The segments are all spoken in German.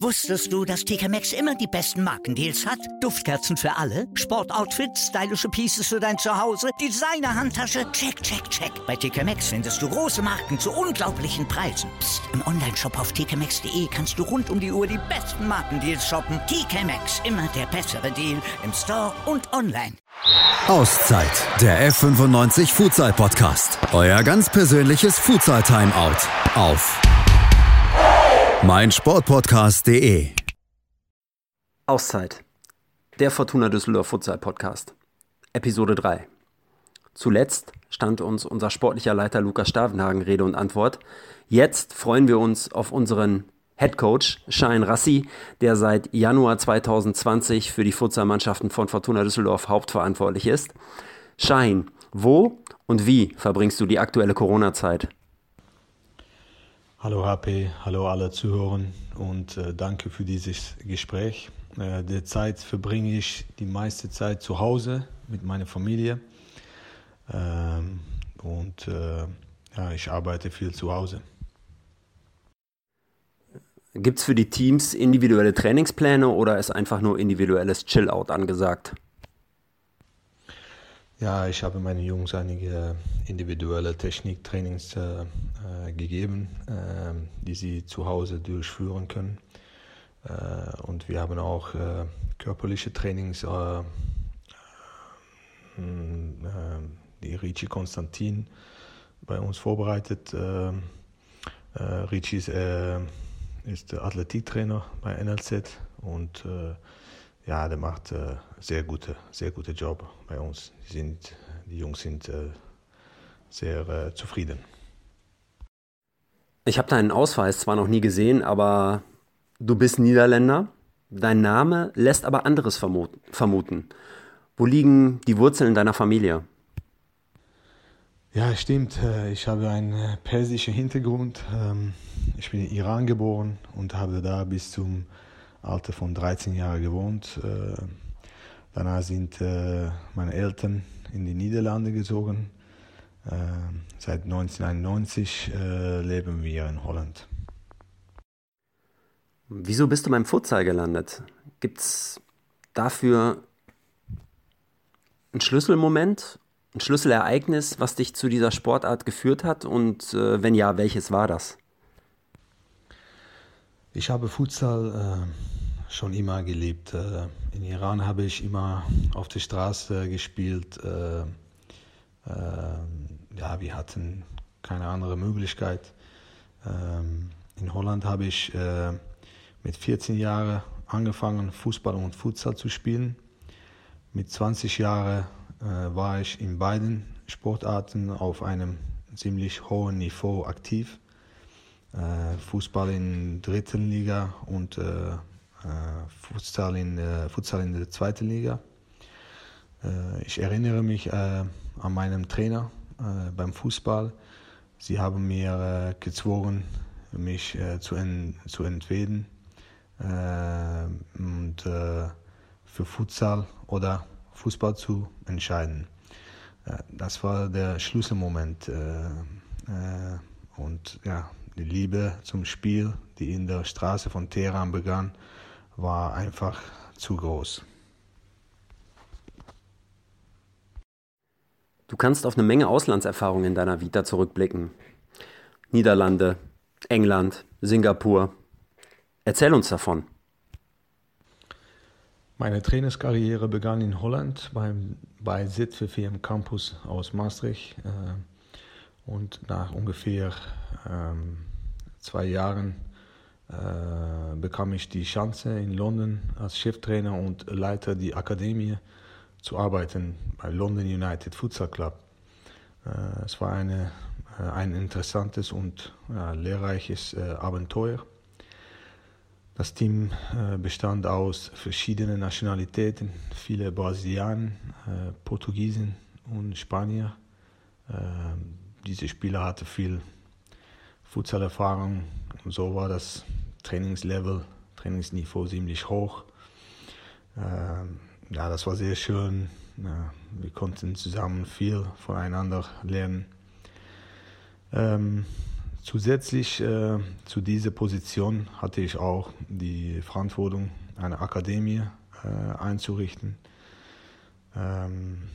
Wusstest du, dass TK Maxx immer die besten Markendeals hat? Duftkerzen für alle, Sportoutfits, stylische Pieces für dein Zuhause, Designer-Handtasche, check, check, check. Bei TK Maxx findest du große Marken zu unglaublichen Preisen. Psst. im Onlineshop auf tkmaxx.de kannst du rund um die Uhr die besten Markendeals shoppen. TK Maxx, immer der bessere Deal im Store und online. Auszeit, der F95 Futsal Podcast. Euer ganz persönliches Futsal Timeout auf mein Sportpodcast.de. Auszeit. Der Fortuna Düsseldorf Futsal Podcast. Episode 3. Zuletzt stand uns unser sportlicher Leiter Lukas Stavenhagen Rede und Antwort. Jetzt freuen wir uns auf unseren Head Coach Schein Rassi, der seit Januar 2020 für die Futsalmannschaften von Fortuna Düsseldorf hauptverantwortlich ist. Schein, wo und wie verbringst du die aktuelle Corona-Zeit? Hallo HP, hallo alle Zuhörer und äh, danke für dieses Gespräch. Äh, derzeit verbringe ich die meiste Zeit zu Hause mit meiner Familie ähm, und äh, ja, ich arbeite viel zu Hause. Gibt es für die Teams individuelle Trainingspläne oder ist einfach nur individuelles Chill-Out angesagt? Ja, ich habe meinen Jungs einige individuelle Techniktrainings äh, äh, gegeben, äh, die sie zu Hause durchführen können. Äh, und wir haben auch äh, körperliche Trainings, äh, die Ricci Konstantin bei uns vorbereitet. Ricci ist, ist Athletiktrainer bei NLZ und ja, der macht äh, sehr gute, sehr gute Job bei uns. Die, sind, die Jungs sind äh, sehr äh, zufrieden. Ich habe deinen Ausweis zwar noch nie gesehen, aber du bist Niederländer. Dein Name lässt aber anderes vermuten. Wo liegen die Wurzeln deiner Familie? Ja, stimmt. Äh, ich habe einen äh, persischen Hintergrund. Ähm, ich bin in Iran geboren und habe da bis zum Alter von 13 Jahren gewohnt. Äh, danach sind äh, meine Eltern in die Niederlande gezogen. Äh, seit 1991 leben wir in Holland. Wieso bist du beim Futsal gelandet? Gibt es dafür einen Schlüsselmoment, ein Schlüsselereignis, was dich zu dieser Sportart geführt hat? Und wenn ja, welches war das? Ich habe Futsal äh, schon immer geliebt. Äh, in Iran habe ich immer auf der Straße gespielt. Äh, äh, ja, wir hatten keine andere Möglichkeit. Ähm, in Holland habe ich mit 14 Jahren angefangen, Fußball und Futsal zu spielen. Mit 20 Jahren war ich in beiden Sportarten auf einem ziemlich hohen Niveau aktiv. Fußball in der dritten Liga und äh, Futsal in, äh, Futsal in der zweiten Liga. Äh, ich erinnere mich an meinen Trainer beim Fußball. Sie haben mir gezwungen, mich zu, en zu entweden und für Futsal oder Fußball zu entscheiden. Das war der Schlüsselmoment. Und ja, die Liebe zum Spiel, die in der Straße von Teheran begann, war einfach zu groß. Du kannst auf eine Menge Auslandserfahrung in deiner Vita zurückblicken. Niederlande, England, Singapur. Erzähl uns davon. Meine Trainerskarriere begann in Holland beim, bei ZVV im Campus aus Maastricht. Äh, und nach ungefähr ähm, zwei Jahren äh, bekam ich die Chance in London als Cheftrainer und Leiter der Akademie zu arbeiten bei London United Futsal Club. Äh, es war eine, äh, ein interessantes und ja, lehrreiches äh, Abenteuer. Das Team äh, bestand aus verschiedenen Nationalitäten, viele Brasilianer, äh, Portugiesen und Spanier. Diese Spieler hatten viel Futsalerfahrung und so war das Trainingslevel, Trainingsniveau ziemlich hoch. Ähm, ja, das war sehr schön. Wir konnten zusammen viel voneinander lernen. Ähm, zusätzlich äh, zu dieser Position hatte ich auch die Verantwortung, eine Akademie äh, einzurichten. Ähm,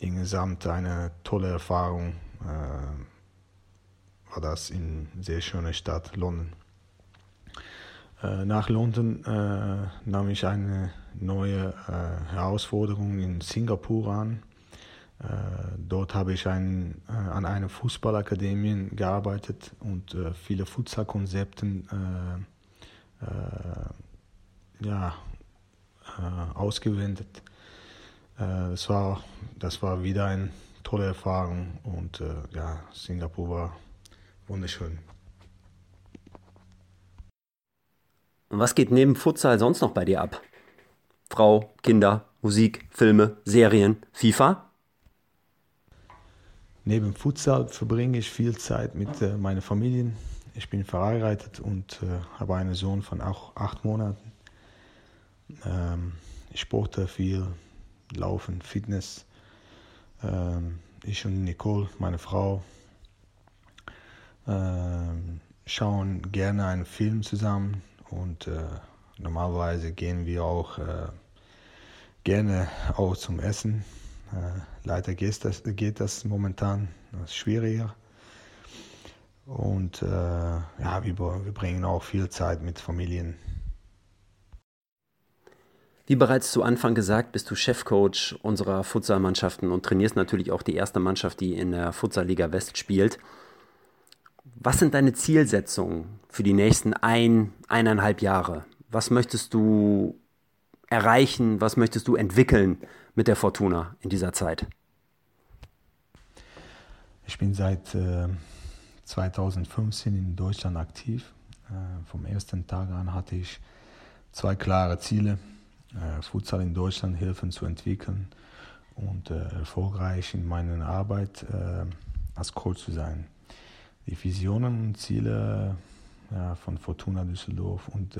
insgesamt eine tolle Erfahrung war das in sehr schöner Stadt London. Äh, nach London äh, nahm ich eine neue äh, Herausforderung in Singapur an. Äh, dort habe ich ein, äh, an einer Fußballakademie gearbeitet und viele Futsal-Konzepte ja, ausgewendet. das, war, das war wieder eine tolle Erfahrung und ja, Singapur war wunderschön. Und was geht neben Futsal sonst noch bei dir ab? Frau, Kinder, Musik, Filme, Serien, FIFA? Neben Futsal verbringe ich viel Zeit mit äh, meiner Familie. Ich bin verheiratet und äh, habe einen Sohn von auch acht Monaten. Ähm, ich sporte viel, Laufen, Fitness. Ähm, ich und Nicole, meine Frau, ähm, schauen gerne einen Film zusammen und äh, normalerweise gehen wir auch äh, gerne auch zum Essen. Äh, leider geht das, geht das momentan das ist schwieriger. Und ja, wir, wir bringen auch viel Zeit mit Familien. Wie bereits zu Anfang gesagt, bist du Chefcoach unserer Futsalmannschaften und trainierst natürlich auch die erste Mannschaft, die in der Futsalliga West spielt. Was sind deine Zielsetzungen für die nächsten ein, eineinhalb Jahre? Was möchtest du erreichen? Was möchtest du entwickeln mit der Fortuna in dieser Zeit? Ich bin seit äh, 2015 in Deutschland aktiv. Äh, vom ersten Tag an hatte ich zwei klare Ziele. Äh, Futsal in Deutschland helfen zu entwickeln und äh, erfolgreich in meiner Arbeit äh, als Coach zu sein die Visionen und Ziele von Fortuna Düsseldorf und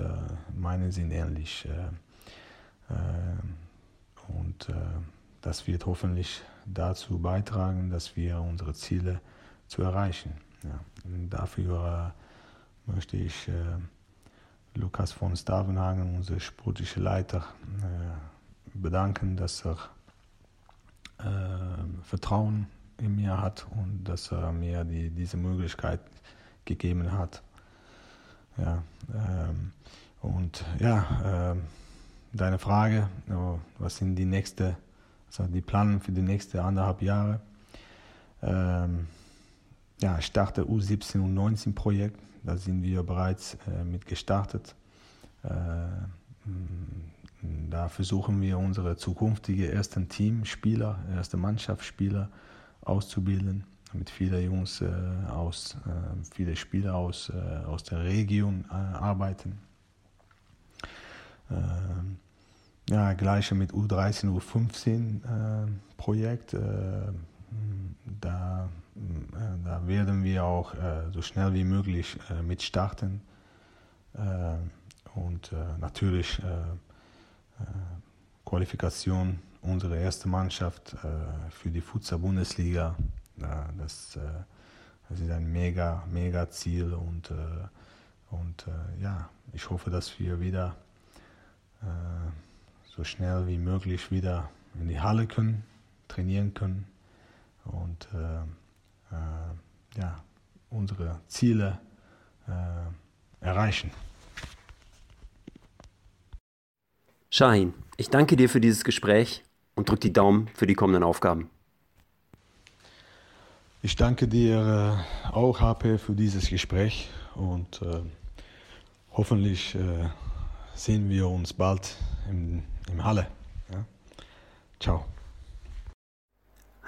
meine sind ähnlich. Äh, äh, und das wird hoffentlich dazu beitragen, dass wir unsere Ziele zu erreichen. Ja. dafür äh, möchte ich äh, Lukas von Stavenhagen, unser sportlicher Leiter, bedanken, dass er Vertrauen in mir hat und dass er mir die, diese Möglichkeit gegeben hat. Ja, ähm, und ja, äh, deine Frage, was sind die nächste, also die Pläne für die nächsten anderthalb Jahre? Ähm, ja, ich starte U17 und 19 Projekt, da sind wir bereits äh, mit gestartet. Äh, da versuchen wir unsere zukünftige ersten Teamspieler, erste Mannschaftsspieler auszubilden, mit vielen Jungs äh, aus, äh, viele Spieler aus, aus der Region arbeiten. Ähm, ja, gleiche mit U13, U15 äh, Projekt. Äh, da, da werden wir auch so schnell wie möglich mit starten. und natürlich Qualifikation unsere erste Mannschaft äh, für die Futsal-Bundesliga. das, äh, das ist ein mega, mega Ziel und, äh, und ja, ich hoffe, dass wir wieder so schnell wie möglich wieder in die Halle können, trainieren können und ja, unsere Ziele erreichen. Shahin, ich danke dir für dieses Gespräch und drück die Daumen für die kommenden Aufgaben. Ich danke dir äh, auch, HP, für dieses Gespräch und äh, hoffentlich äh, sehen wir uns bald im, im Halle. Ja? Ciao.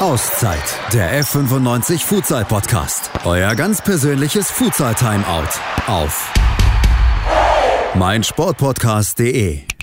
Auszeit, der F95 Futsal Podcast. Euer ganz persönliches Futsal Timeout auf meinsportpodcast.de.